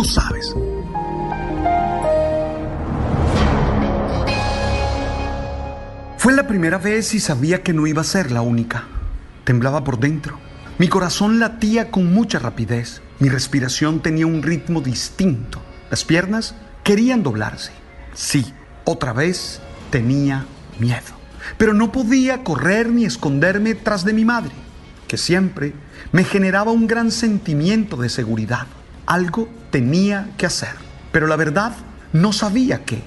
Tú sabes. Fue la primera vez y sabía que no iba a ser la única. Temblaba por dentro. Mi corazón latía con mucha rapidez. Mi respiración tenía un ritmo distinto. Las piernas querían doblarse. Sí, otra vez tenía miedo. Pero no podía correr ni esconderme tras de mi madre, que siempre me generaba un gran sentimiento de seguridad. Algo tenía que hacer. Pero la verdad, no sabía qué.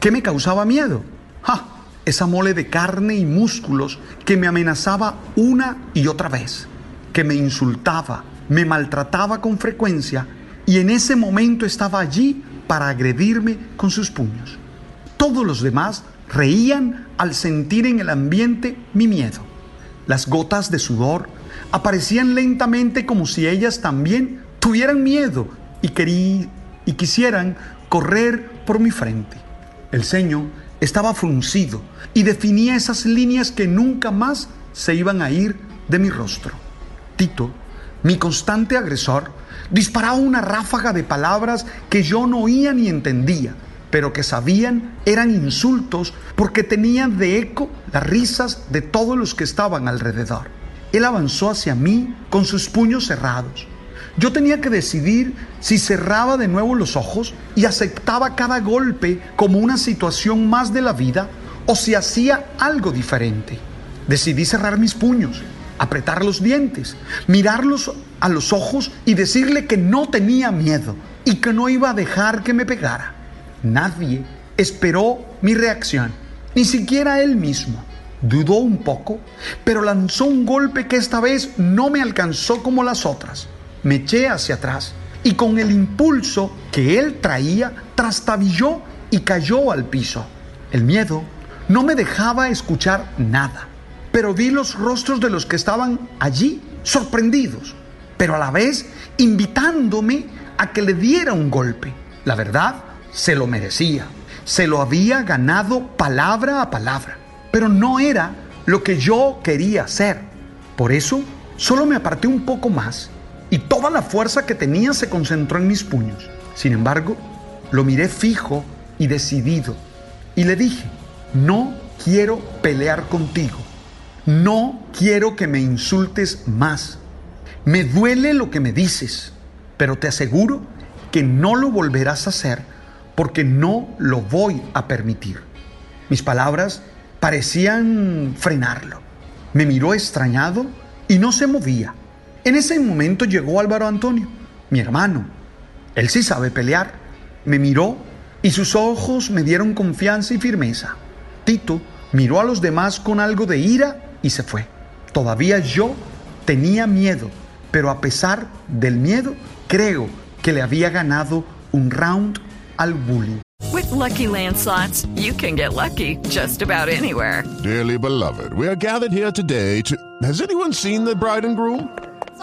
¿Qué me causaba miedo? ¡Ja! esa mole de carne y músculos que me amenazaba una y otra vez, que me insultaba, me maltrataba con frecuencia y en ese momento estaba allí para agredirme con sus puños. Todos los demás reían al sentir en el ambiente mi miedo. Las gotas de sudor aparecían lentamente como si ellas también tuvieran miedo y, querí, y quisieran correr por mi frente. El ceño estaba fruncido y definía esas líneas que nunca más se iban a ir de mi rostro. Tito, mi constante agresor, disparaba una ráfaga de palabras que yo no oía ni entendía, pero que sabían eran insultos porque tenían de eco las risas de todos los que estaban alrededor. Él avanzó hacia mí con sus puños cerrados yo tenía que decidir si cerraba de nuevo los ojos y aceptaba cada golpe como una situación más de la vida o si hacía algo diferente. Decidí cerrar mis puños, apretar los dientes, mirarlos a los ojos y decirle que no tenía miedo y que no iba a dejar que me pegara. Nadie esperó mi reacción, ni siquiera él mismo. Dudó un poco, pero lanzó un golpe que esta vez no me alcanzó como las otras me eché hacia atrás y con el impulso que él traía, trastabilló y cayó al piso. El miedo no me dejaba escuchar nada, pero vi los rostros de los que estaban allí sorprendidos, pero a la vez invitándome a que le diera un golpe. La verdad, se lo merecía. Se lo había ganado palabra a palabra, pero no era lo que yo quería hacer. Por eso, solo me aparté un poco más y toda la fuerza que tenía se concentró en mis puños. Sin embargo, lo miré fijo y decidido y le dije, no quiero pelear contigo, no quiero que me insultes más, me duele lo que me dices, pero te aseguro que no lo volverás a hacer porque no lo voy a permitir. Mis palabras parecían frenarlo. Me miró extrañado y no se movía. En ese momento llegó Álvaro Antonio, mi hermano. Él sí sabe pelear. Me miró y sus ojos me dieron confianza y firmeza. Tito miró a los demás con algo de ira y se fue. Todavía yo tenía miedo, pero a pesar del miedo, creo que le había ganado un round al bullying. With lucky landslots, you can get lucky just about anywhere. Dearly beloved, we are gathered here today to. Has anyone seen the bride and groom?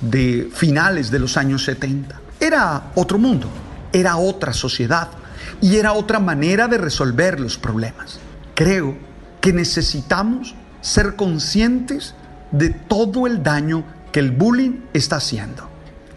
de finales de los años 70. Era otro mundo. era otra sociedad y era otra manera de resolver los problemas. Creo que necesitamos ser conscientes de todo el daño que el bullying está haciendo.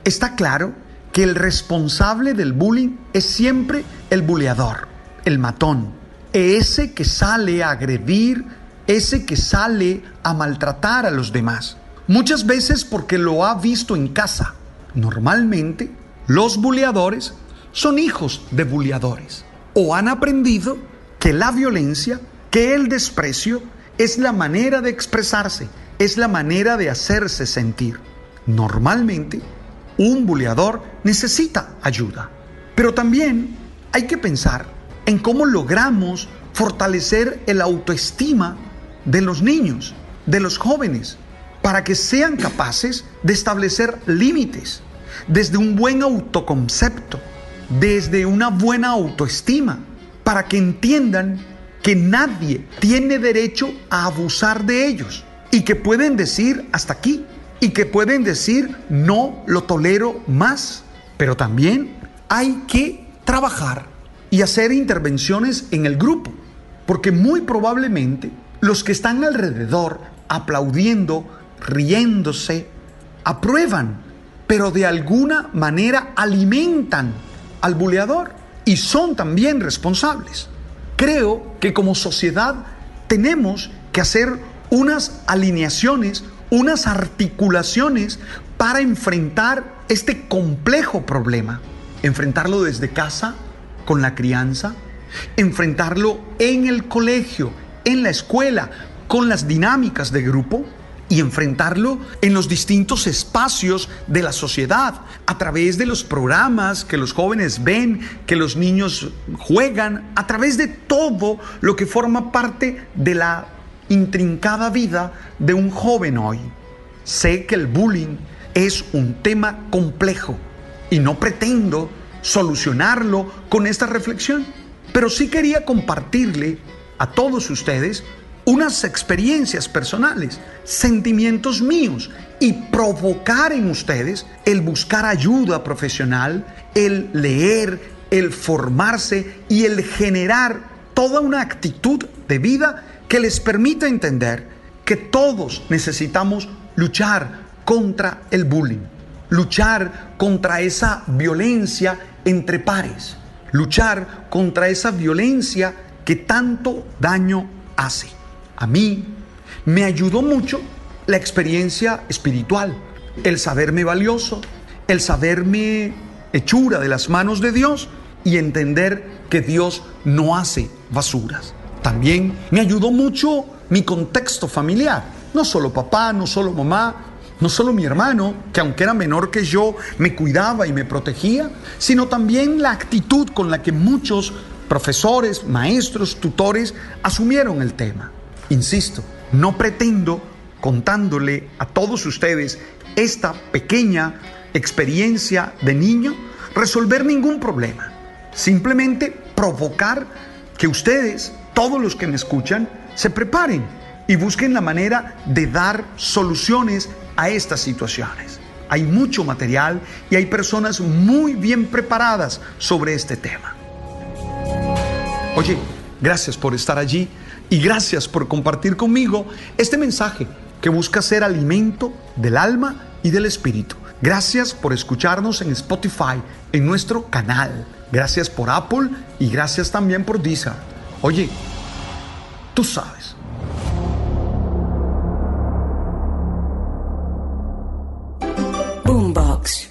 Está claro que el responsable del bullying es siempre el buleador, el matón, ese que sale a agredir, ese que sale a maltratar a los demás. Muchas veces porque lo ha visto en casa. Normalmente, los buleadores son hijos de buleadores o han aprendido que la violencia, que el desprecio es la manera de expresarse, es la manera de hacerse sentir. Normalmente, un buleador necesita ayuda, pero también hay que pensar en cómo logramos fortalecer el autoestima de los niños, de los jóvenes, para que sean capaces de establecer límites desde un buen autoconcepto, desde una buena autoestima, para que entiendan que nadie tiene derecho a abusar de ellos y que pueden decir hasta aquí y que pueden decir no lo tolero más. Pero también hay que trabajar y hacer intervenciones en el grupo, porque muy probablemente los que están alrededor aplaudiendo, riéndose, aprueban, pero de alguna manera alimentan al buleador y son también responsables. Creo que como sociedad tenemos que hacer unas alineaciones, unas articulaciones para enfrentar este complejo problema. Enfrentarlo desde casa, con la crianza, enfrentarlo en el colegio, en la escuela, con las dinámicas de grupo y enfrentarlo en los distintos espacios de la sociedad, a través de los programas que los jóvenes ven, que los niños juegan, a través de todo lo que forma parte de la intrincada vida de un joven hoy. Sé que el bullying es un tema complejo y no pretendo solucionarlo con esta reflexión, pero sí quería compartirle a todos ustedes unas experiencias personales, sentimientos míos y provocar en ustedes el buscar ayuda profesional, el leer, el formarse y el generar toda una actitud de vida que les permita entender que todos necesitamos luchar contra el bullying, luchar contra esa violencia entre pares, luchar contra esa violencia que tanto daño hace. A mí me ayudó mucho la experiencia espiritual, el saberme valioso, el saberme hechura de las manos de Dios y entender que Dios no hace basuras. También me ayudó mucho mi contexto familiar, no solo papá, no solo mamá, no solo mi hermano, que aunque era menor que yo, me cuidaba y me protegía, sino también la actitud con la que muchos profesores, maestros, tutores asumieron el tema. Insisto, no pretendo, contándole a todos ustedes esta pequeña experiencia de niño, resolver ningún problema. Simplemente provocar que ustedes, todos los que me escuchan, se preparen y busquen la manera de dar soluciones a estas situaciones. Hay mucho material y hay personas muy bien preparadas sobre este tema. Oye, gracias por estar allí y gracias por compartir conmigo este mensaje que busca ser alimento del alma y del espíritu. Gracias por escucharnos en Spotify, en nuestro canal. Gracias por Apple y gracias también por Deezer. Oye, tú sabes. Boombox.